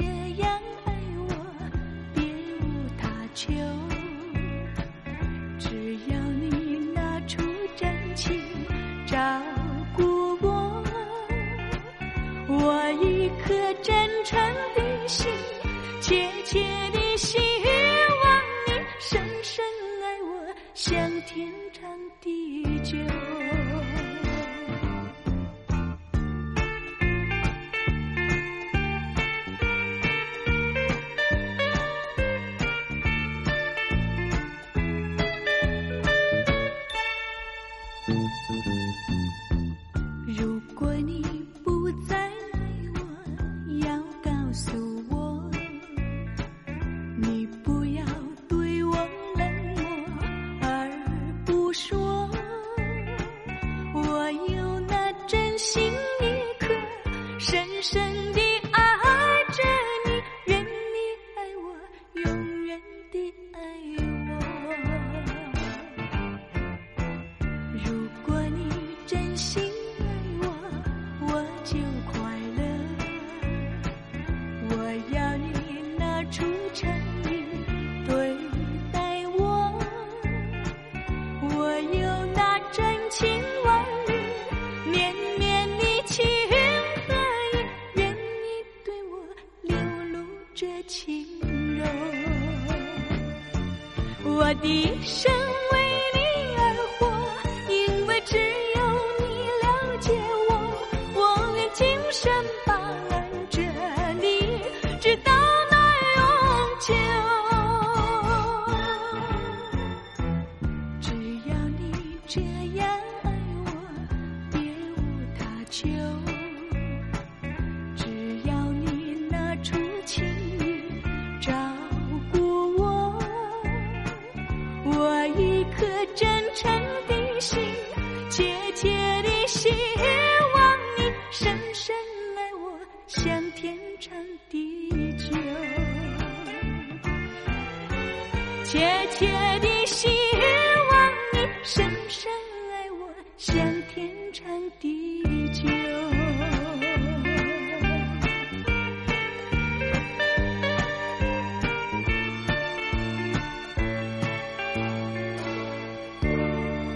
你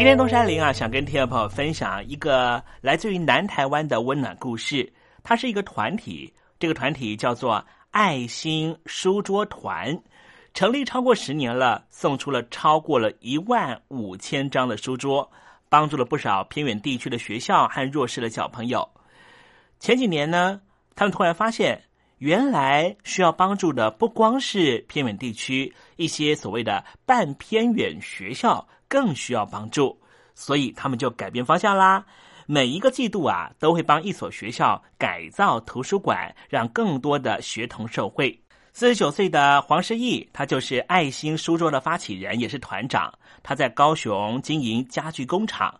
今天东山林啊，想跟听众朋友分享一个来自于南台湾的温暖故事。它是一个团体，这个团体叫做爱心书桌团，成立超过十年了，送出了超过了一万五千张的书桌，帮助了不少偏远地区的学校和弱势的小朋友。前几年呢，他们突然发现，原来需要帮助的不光是偏远地区，一些所谓的半偏远学校。更需要帮助，所以他们就改变方向啦。每一个季度啊，都会帮一所学校改造图书馆，让更多的学童受惠。四十九岁的黄世义，他就是爱心书桌的发起人，也是团长。他在高雄经营家具工厂。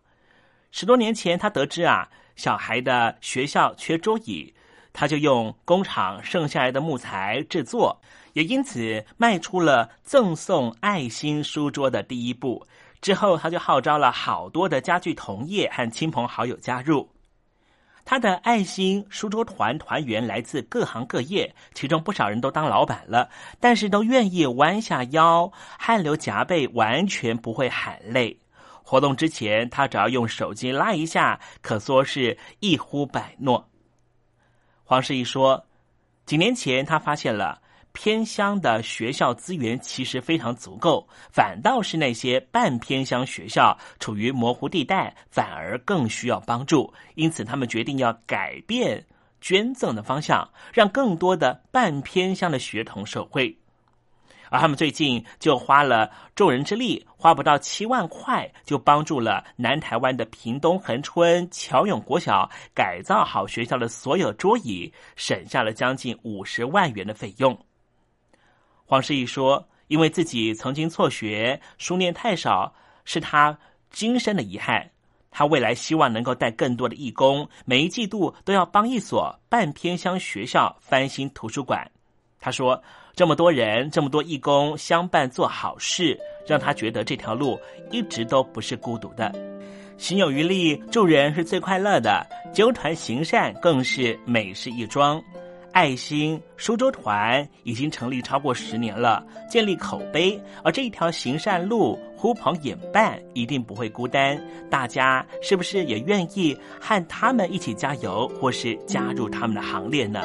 十多年前，他得知啊，小孩的学校缺桌椅，他就用工厂剩下来的木材制作，也因此迈出了赠送爱心书桌的第一步。之后，他就号召了好多的家具同业和亲朋好友加入他的爱心书桌团。团员来自各行各业，其中不少人都当老板了，但是都愿意弯下腰，汗流浃背，完全不会喊累。活动之前，他只要用手机拉一下，可说是一呼百诺。黄世义说，几年前他发现了。偏乡的学校资源其实非常足够，反倒是那些半偏乡学校处于模糊地带，反而更需要帮助。因此，他们决定要改变捐赠的方向，让更多的半偏乡的学童受惠。而他们最近就花了众人之力，花不到七万块，就帮助了南台湾的屏东恒春乔永国小改造好学校的所有桌椅，省下了将近五十万元的费用。黄世义说：“因为自己曾经辍学，书念太少，是他今生的遗憾。他未来希望能够带更多的义工，每一季度都要帮一所半偏乡学校翻新图书馆。他说，这么多人，这么多义工相伴做好事，让他觉得这条路一直都不是孤独的。心有余力，助人是最快乐的，纠团行善更是美事一桩。”爱心苏州团已经成立超过十年了，建立口碑。而这一条行善路，呼朋引伴，一定不会孤单。大家是不是也愿意和他们一起加油，或是加入他们的行列呢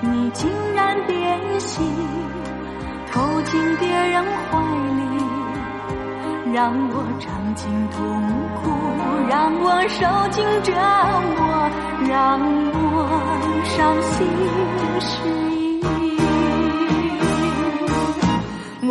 你竟然变心，投进别人怀里，让我尝尽痛苦，让我受尽折磨，让我伤心失意。我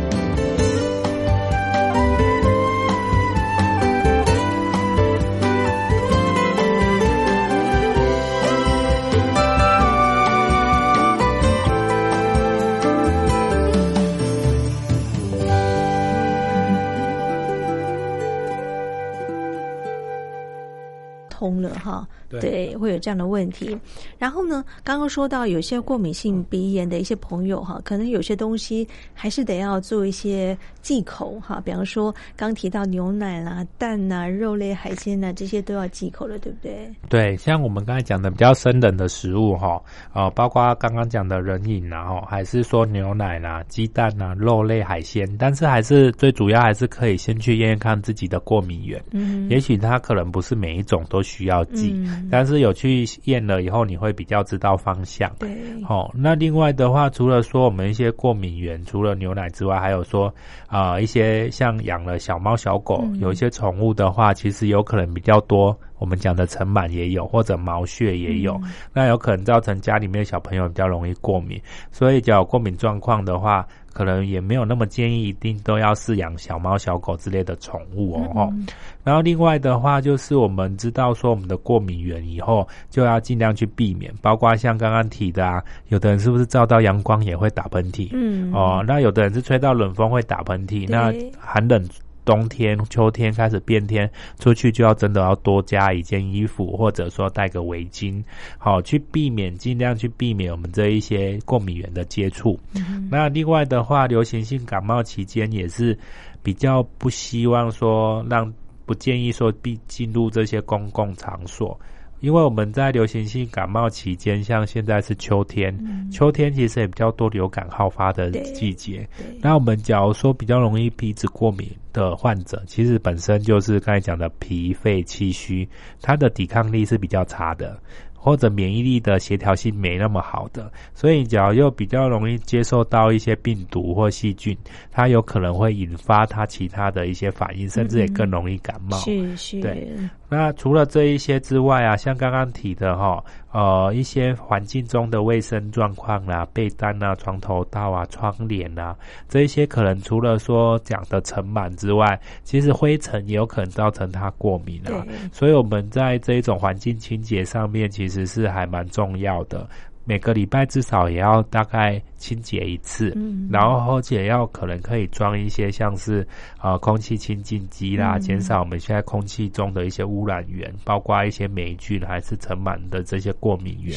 会有这样的问题。然后呢，刚刚说到有些过敏性鼻炎的一些朋友哈，可能有些东西还是得要做一些忌口哈，比方说刚提到牛奶啦、蛋呐、肉类、海鲜呐，这些都要忌口了，对不对？对，像我们刚才讲的比较生冷的食物哈，呃，包括刚刚讲的人饮然后还是说牛奶啦、鸡蛋啦、肉类、海鲜，但是还是最主要还是可以先去验验看自己的过敏源。嗯也许它可能不是每一种都需要忌，嗯但是有去验了以后，你会比较知道方向。对，好、那另外的话，除了说我们一些过敏源，除了牛奶之外，还有说啊、呃一些像养了小猫小狗，嗯有一些宠物的话，其实有可能比较多。我们讲的尘螨也有，或者毛屑也有，嗯那有可能造成家里面小朋友比较容易过敏。所以，有过敏状况的话，可能也没有那么建议一定都要饲养小猫小狗之类的宠物哦。嗯然后另外的话，就是我们知道说我们的过敏源以后，就要尽量去避免，包括像刚刚提的啊，有的人是不是照到阳光也会打喷嚏？嗯哦，那有的人是吹到冷风会打喷嚏，那寒冷。冬天、秋天开始变天，出去就要真的要多加一件衣服，或者说戴个围巾，好去避免，尽量去避免我们这一些过敏源的接触。嗯那另外的话，流行性感冒期间也是比较不希望说让不建议说必进入这些公共场所。因为我们在流行性感冒期间，像现在是秋天，秋天其实也比较多流感好发的季节。那我们假如说比较容易鼻子过敏的患者，其实本身就是刚才讲的脾肺气虚，他的抵抗力是比较差的。或者免疫力的协调性没那么好的，所以只要又比较容易接受到一些病毒或细菌，它有可能会引发它其他的一些反应，甚至也更容易感冒。是是，对。那除了这一些之外啊，像刚刚提的哈，呃，一些环境中的卫生状况啦、被单啊、床头套啊、窗帘啊，这一些可能除了说讲的尘螨之外，其实灰尘也有可能造成它过敏啊。所以我们在这一种环境清洁上面，其实是还蛮重要的。每个礼拜至少也要大概清洁一次，嗯然后而且要可能可以装一些像是呃空气清净机啦，嗯减少我们现在空气中的一些污染源，包括一些霉菌还是尘螨的这些过敏源。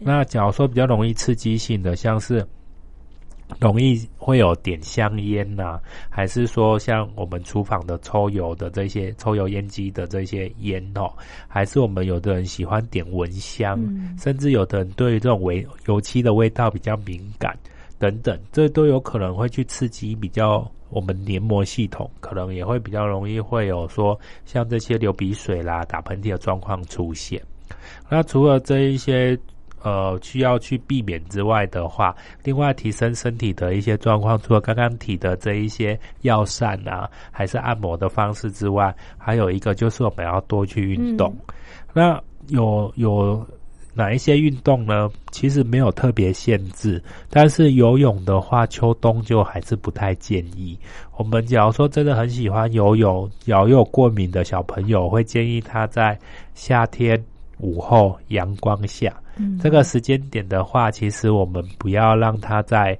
那假如说比较容易刺激性的，像是。容易会有点香烟呐、还是说像我们厨房的抽油的这些抽油烟机的这些烟哦，还是我们有的人喜欢点蚊香，嗯甚至有的人对于这种味油漆的味道比较敏感等等，这都有可能会去刺激比较我们黏膜系统，可能也会比较容易会有说像这些流鼻水啦、打喷嚏的状况出现。那除了这一些。呃，需要去避免之外的话，另外提升身体的一些状况，除了刚刚提的这一些药膳啊，还是按摩的方式之外，还有一个就是我们要多去运动。那有有哪一些运动呢？其实没有特别限制，但是游泳的话，秋冬就还是不太建议。我们假如说真的很喜欢游泳，有有过敏的小朋友，会建议他在夏天午后阳光下。嗯。这个时间点的话，其实我们不要让它在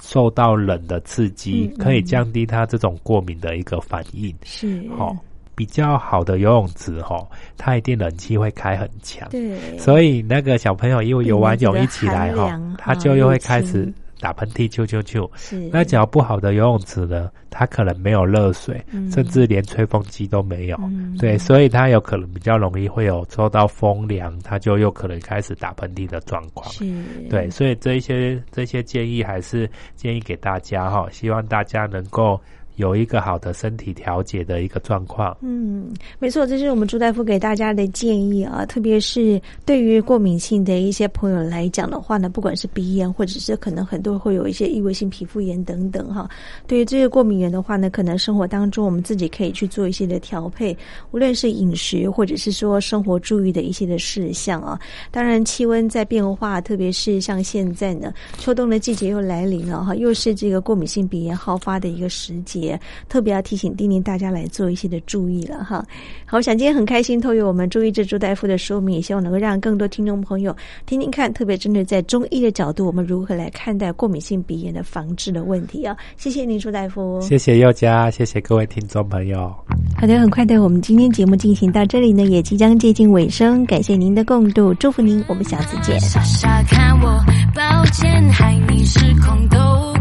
受到冷的刺激，可以降低它这种过敏的一个反应。是。好、比较好的游泳池哈、它一定冷气会开很强，对。所以那个小朋友因为游完泳一起来哈、他就又会开始打喷嚏，啾啾啾。是那只要不好的游泳池呢，它可能没有热水，嗯甚至连吹风机都没有。嗯对，所以它有可能比较容易会有受到风凉，它就有可能开始打喷嚏的状况。是对，所以这一些这些建议还是建议给大家哈，希望大家能够有一个好的身体调节的一个状况。嗯，没错，这是我们朱大夫给大家的建议啊。特别是对于过敏性的一些朋友来讲的话呢，不管是鼻炎，或者是可能很多会有一些异位性皮肤炎等等哈。对于这些过敏源的话呢，可能生活当中我们自己可以去做一些的调配，无论是饮食或者是说生活注意的一些的事项啊。当然，气温在变化，特别是像现在呢，秋冬的季节又来临了哈，又是这个过敏性鼻炎好发的一个时节，特别要提醒叮咛大家来做一些的注意了哈。好，我想今天很开心，透过我们朱医治朱大夫的说明，也希望能够让更多听众朋友听听看，特别针对在中医的角度，我们如何来看待过敏性鼻炎的防治的问题啊。谢谢您，朱大夫。谢谢佑佳，谢谢各位听众朋友。好的，很快的，我们今天节目进行到这里呢，也即将接近尾声，感谢您的共度，祝福您，我们下次见。傻傻看我，抱歉，害你失控，都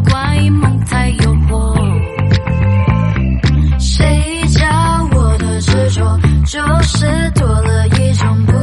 怪梦太诱惑。谁叫我的执着，就是多了一种不